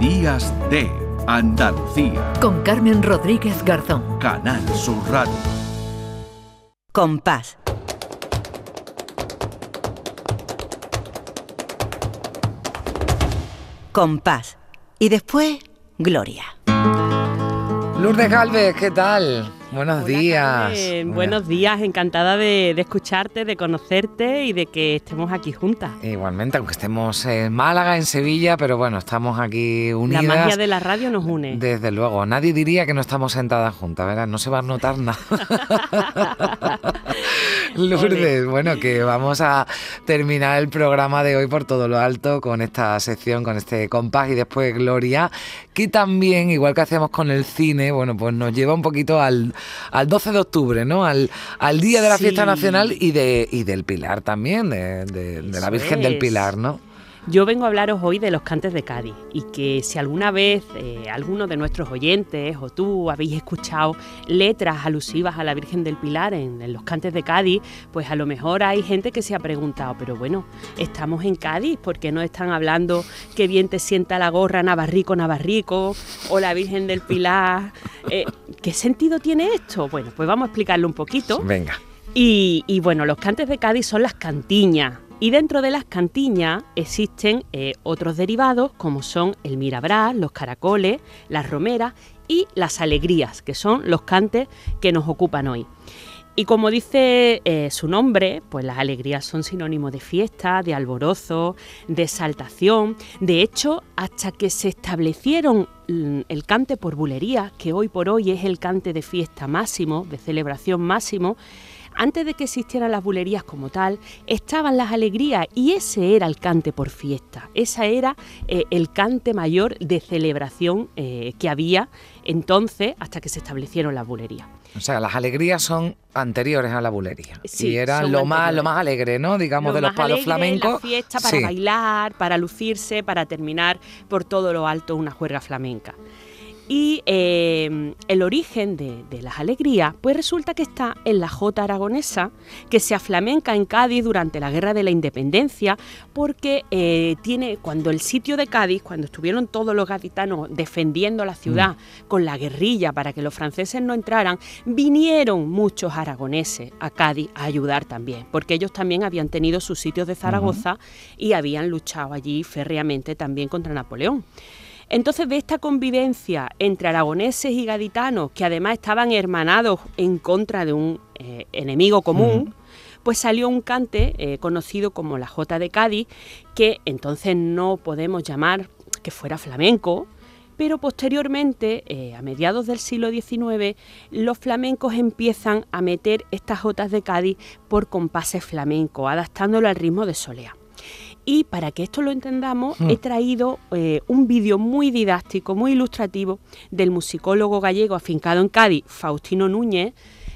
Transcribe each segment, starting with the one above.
Días de Andalucía. Con Carmen Rodríguez Garzón. Canal Sur Radio. Compás. Compás. Y después, Gloria. Lourdes Galvez, ¿qué tal? Buenos días. Buenos días, encantada de, escucharte, de conocerte y de que estemos aquí juntas. Igualmente, aunque estemos en Málaga, en Sevilla, pero bueno, estamos aquí unidas. La magia de la radio nos une. Desde luego, nadie diría que no estamos sentadas juntas, ¿verdad? No se va a notar nada. Lourdes, bueno, que vamos a terminar el programa de hoy por todo lo alto con esta sección, con este compás y después Gloria, que también, igual que hacemos con el cine, bueno, pues nos lleva un poquito al al 12 de octubre, ¿no? Al, al día de la fiesta nacional y, de, y del Pilar también, de, la Virgen del Pilar, ¿no? Yo vengo a hablaros hoy de los cantes de Cádiz y que si alguna vez eh, alguno de nuestros oyentes o tú habéis escuchado letras alusivas a la Virgen del Pilar en, los cantes de Cádiz, pues a lo mejor hay gente que se ha preguntado, pero bueno, estamos en Cádiz, ¿por qué no están hablando qué bien te sienta la gorra Navarrico Navarrico o la Virgen del Pilar? Eh, ¿Qué sentido tiene esto? Bueno, pues vamos a explicarlo un poquito. Venga. Y, y bueno, los cantes de Cádiz son las cantiñas y dentro de las cantiñas existen eh, otros derivados como son el mirabrás, los caracoles, las romeras y las alegrías, que son los cantes que nos ocupan hoy. Y como dice eh, su nombre, pues las alegrías son sinónimo de fiesta, de alborozo, de exaltación. De hecho, hasta que se establecieron mm, el cante por bulería, que hoy por hoy es el cante de fiesta máximo, de celebración máximo, antes de que existieran las bulerías como tal, estaban las alegrías y ese era el cante por fiesta, ese era eh, el cante mayor de celebración eh, que había entonces hasta que se establecieron las bulerías. O sea, las alegrías son anteriores a la bulería. Sí, y eran lo más, lo más alegre, ¿no? Digamos, de los palos flamencos. La fiesta para bailar, para lucirse, para terminar por todo lo alto una juerga flamenca. Y em, el origen de, las alegrías, pues resulta que está en la jota aragonesa, que se aflamenca en Cádiz durante la Guerra de la Independencia, porque eh, tiene, cuando el sitio de Cádiz, cuando estuvieron todos los gaditanos defendiendo la ciudad mm. con la guerrilla para que los franceses no entraran, vinieron muchos aragoneses a Cádiz a ayudar también, porque ellos también habían tenido sus sitios de Zaragoza y habían luchado allí férreamente también contra Napoleón. Entonces, de esta convivencia entre aragoneses y gaditanos, que además estaban hermanados en contra de un eh, enemigo común, pues salió un cante eh, conocido como la Jota de Cádiz, que entonces no podemos llamar que fuera flamenco, pero posteriormente, eh, a mediados del siglo XIX, los flamencos empiezan a meter estas jotas de Cádiz por compases flamencos, adaptándolo al ritmo de solea. Y para que esto lo entendamos, he hmm. traído eh, un vídeo muy didáctico, muy ilustrativo, del musicólogo gallego afincado en Cádiz, Faustino Núñez,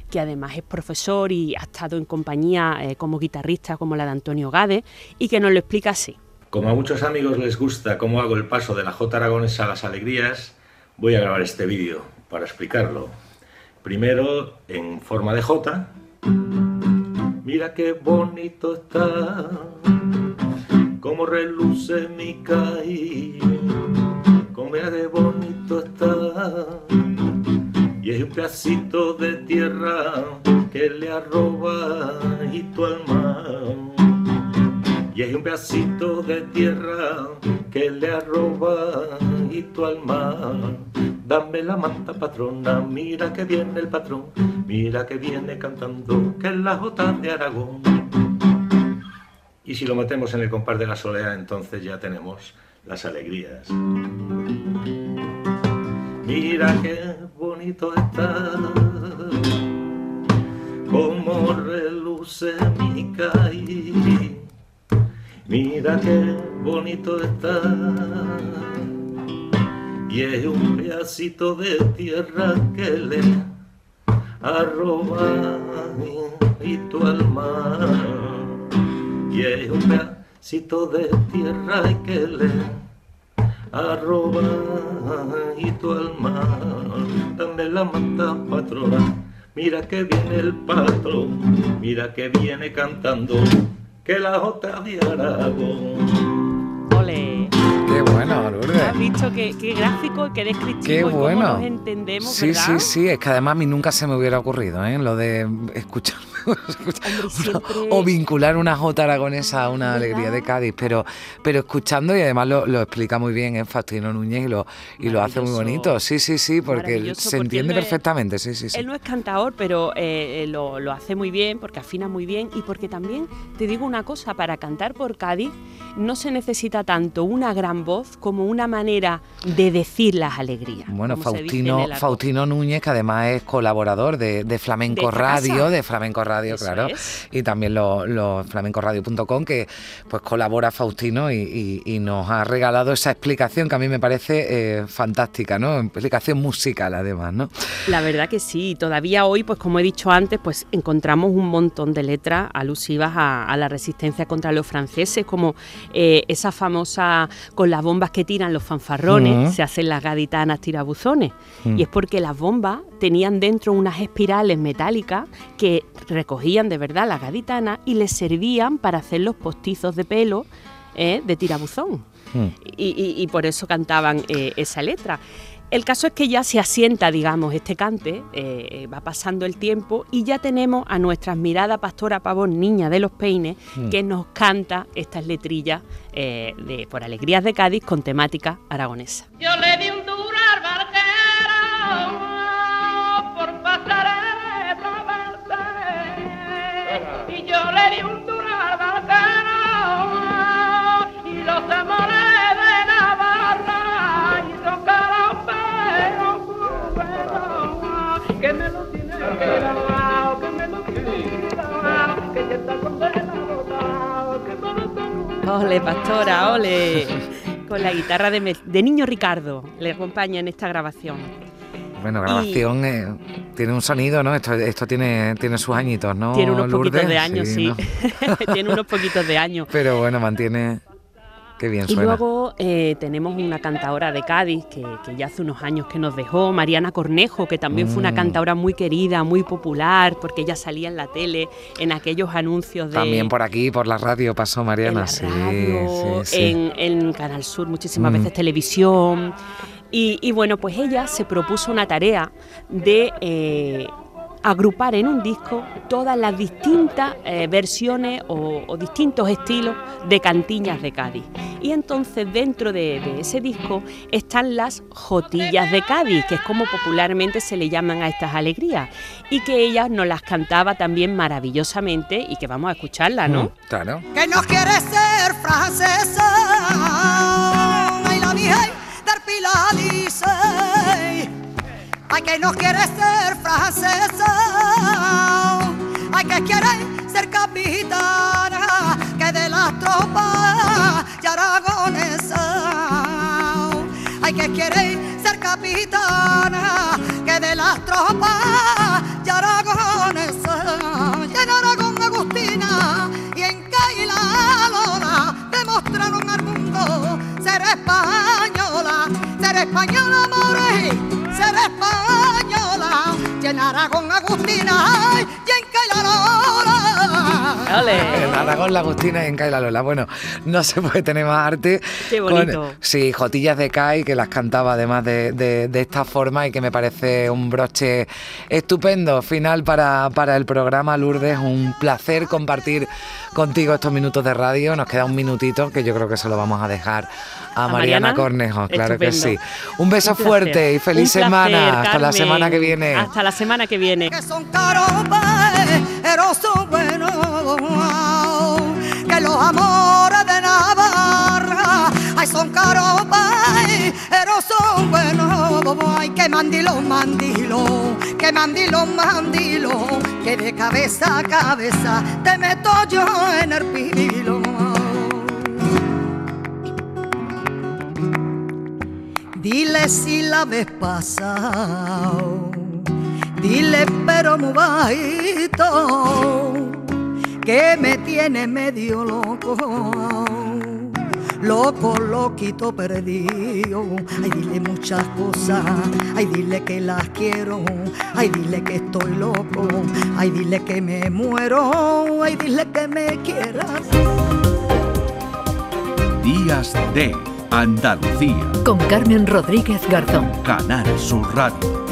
que además es profesor y ha estado en compañía eh, como guitarrista como la de Antonio Gade, y que nos lo explica así. Como a muchos amigos les gusta cómo hago el paso de la J aragonesa a las alegrías, voy a grabar este vídeo para explicarlo. Primero en forma de J. Mira qué bonito está como reluce mi caí, como de bonito está. Y es un pedacito de tierra que le arroba y tu alma. Y es un pedacito de tierra que le arroba y tu alma. Dame la manta patrona, mira que viene el patrón, mira que viene cantando, que es la jota de Aragón. Y si lo metemos en el compás de la solea, entonces ya tenemos las alegrías. Mira qué bonito está, como reluce mi caí. Mira qué bonito está, y es un pedacito de tierra que le arroba y tu alma y es un pedacito de tierra que le arroba y tu alma. Dame la mata patrona. Mira que viene el patrón. Mira que viene cantando. Que la otra de Aragón. Ole. Qué bueno Lourdes. Visto qué, qué gráfico, qué descriptivo Qué y cómo bueno. nos entendemos, Sí, ¿verdad? sí, sí, es que además a mí nunca se me hubiera ocurrido, ¿eh? Lo de escuchar Hombre, o vincular una jota aragonesa a una ¿Verdad? alegría de Cádiz, pero, pero escuchando y además lo, lo explica muy bien ¿eh? Faustino Núñez y lo, y lo hace muy bonito. Sí, sí, sí, porque se entiende perfectamente, sí, sí, sí. Él no es cantador, pero eh, eh, lo, lo hace muy bien, porque afina muy bien y porque también, te digo una cosa, para cantar por Cádiz no se necesita tanto una gran voz como una manera de decir las alegrías. Bueno, Faustino. Faustino Núñez, que además es colaborador de, de Flamenco De Radio, casa. de Flamenco Radio, Eso claro, es. y también los lo flamencoradio.com, que pues colabora Faustino y, y- y nos ha regalado esa explicación que a mí me parece eh, fantástica, ¿no? Explicación musical además, ¿no? La verdad que sí, todavía hoy, pues como he dicho antes, pues encontramos un montón de letras alusivas a, a la resistencia contra los franceses, como eh, esa famosa con las bombas que tiran los fanfarrones, Ujú. se hacen las gaditanas tirabuzones. Mm. Y es porque las bombas tenían dentro unas espirales metálicas que recogían de verdad las gaditanas y les servían para hacer los postizos de pelo eh, de tirabuzón Mm. y, y- y por eso cantaban eh, esa letra. El caso es que ya se asienta, digamos, este cante, eh, eh, va pasando el tiempo y ya tenemos a nuestra admirada pastora Pavón, niña de los peines, Mm. que nos canta estas letrillas eh, de Por Alegrías de Cádiz con temática aragonesa. Yo le di un Y yo le di un barquero y los amores de Navarra y son pero que me lo tiene quedado, que me lo tiene quedado, que ya está condenado, que me lo tiene Ole, pastora, ole. Con la guitarra de, de Niño Ricardo, le acompaña en esta grabación. Bueno, grabación eh, tiene un sonido, ¿no? Esto, esto tiene, tiene sus añitos, ¿no? Tiene unos poquitos de años, sí. ¿no? Tiene unos poquitos de años. Pero bueno, mantiene... Qué bien Y suena. luego eh, tenemos una cantadora de Cádiz que, que ya hace unos años que nos dejó, Mariana Cornejo, que también fue una Mm. cantadora muy querida, muy popular, porque ella salía en la tele, en aquellos anuncios de... También por aquí, por la radio pasó en Mariana, la sí, radio, sí, sí. En, en Canal Sur, muchísimas Mm. veces televisión. Y, y bueno, pues ella se propuso una tarea de eh, agrupar en un disco todas las distintas eh, versiones o, o distintos estilos de cantiñas de Cádiz. Y entonces dentro de, de ese disco están las jotillas de Cádiz, que es como popularmente se le llaman a estas alegrías, y que ella nos las cantaba también maravillosamente y que vamos a escucharla, ¿no? Mm, Claro. que no quiere ser francesa. Ay, la Virgen Pilar dice, ay, que no quiere ser francesa. Ay, que quiere ser capitana, que de las tropas española, more, ser española. Y en Aragón, Agustina, y en Caila Lola. ¡Ole! Aragón, la Agustina y en Caila Lola. Bueno, no se puede tener más arte. Qué con- bonito. sí, Jotillas de Cai, que las cantaba además de, de- de esta forma y que me parece un broche estupendo. Final para, para el programa, Lourdes. Un placer compartir contigo estos minutos de radio. Nos queda un minutito que yo creo que se lo vamos a dejar a, ¿A Mariana, Mariana? Cornejo. Claro que sí. Un beso Un fuerte y feliz placer, semana. Hasta la semana que viene. Hasta la semana que viene. que son caros, pero son buenos. Ay, que mandilo, mandilo, que mandilo, mandilo, que de cabeza a cabeza te meto yo en el pilo. Dile si la ves pasado, dile pero muy bajito, que me tiene medio loco, loco, loquito perdido. Ay, dile muchas cosas, ay, dile que las quiero, ay, dile que estoy loco, ay, dile que me muero, ay, dile que me quieras. Días de Andalucía. Con Carmen Rodríguez Garzón. Canal Sur Radio.